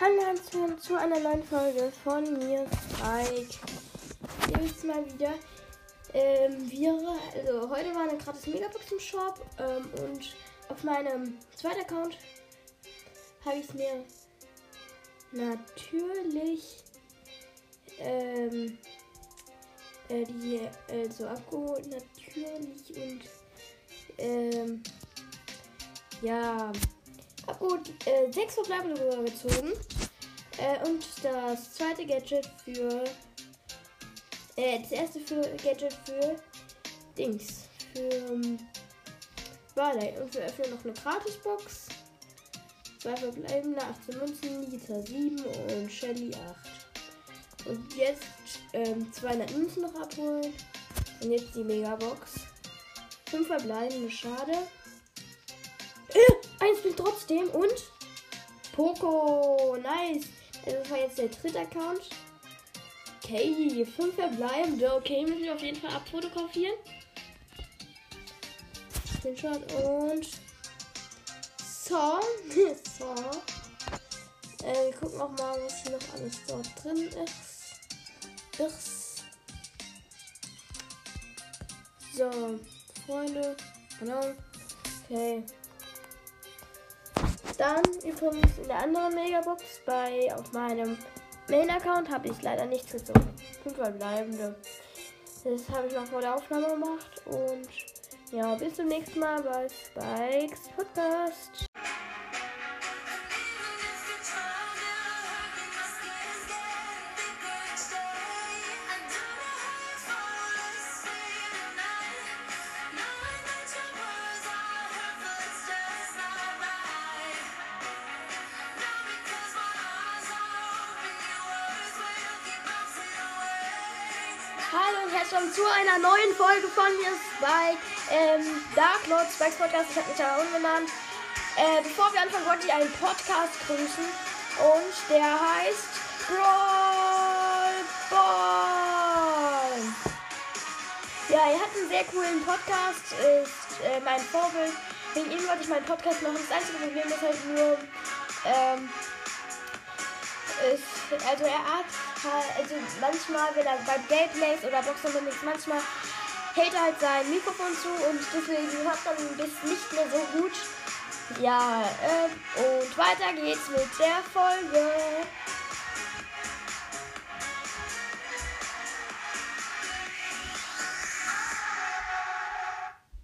Hallo und herzlich zu einer neuen Folge von mir, Spike. Ist mal wieder. Ähm, wir, also heute war eine gratis Megabox im Shop ähm, und auf meinem zweiten Account habe ich mir natürlich ähm, äh, die also abgeholt natürlich und ähm, ja gut, äh, sechs verbleibende rüber gezogen. Äh, und das zweite Gadget für. Äh, das erste für Gadget für Dings. Für ähm, Barley. Und wir öffnen noch eine Gratisbox. Zwei verbleibende, 18 Münzen, Liter 7 und Shelly 8. Und jetzt ähm, 200 Münzen noch abholen. Und jetzt die Megabox. 5 verbleibende, schade. Eins bin trotzdem und Poco. Nice. Also das war jetzt der dritte Account. Okay, fünf verbleibende. Okay, müssen wir auf jeden Fall abfotografieren. Screenshot und so. so. Äh, wir gucken auch mal, was hier noch alles dort drin ist. ist. So, Freunde. Genau. Okay. Dann übrigens in der anderen Megabox bei auf meinem Main-Account habe ich leider nichts gezogen. Fünf verbleibende. Das habe ich noch vor der Aufnahme gemacht. Und ja, bis zum nächsten Mal bei Spikes Podcast. Hallo und herzlich willkommen zu einer neuen Folge von mir Spike. Ähm, Dark Lord Spikes Podcast, ich habe mich ja umgenannt. Äh, bevor wir anfangen, wollte ich einen Podcast grüßen. Und der heißt Brawl Ball. Ja, er hat einen sehr coolen Podcast, ist äh, mein Vorbild. Wegen ihm wollte ich meinen Podcast machen. Das einzige Problem ist halt nur, ähm, ist, also er hat also manchmal, wenn er bei Gameplays oder Boxen ist, manchmal hält er halt sein Mikrofon zu und deswegen hört man das nicht mehr so gut. Ja, äh, und weiter geht's mit der Folge.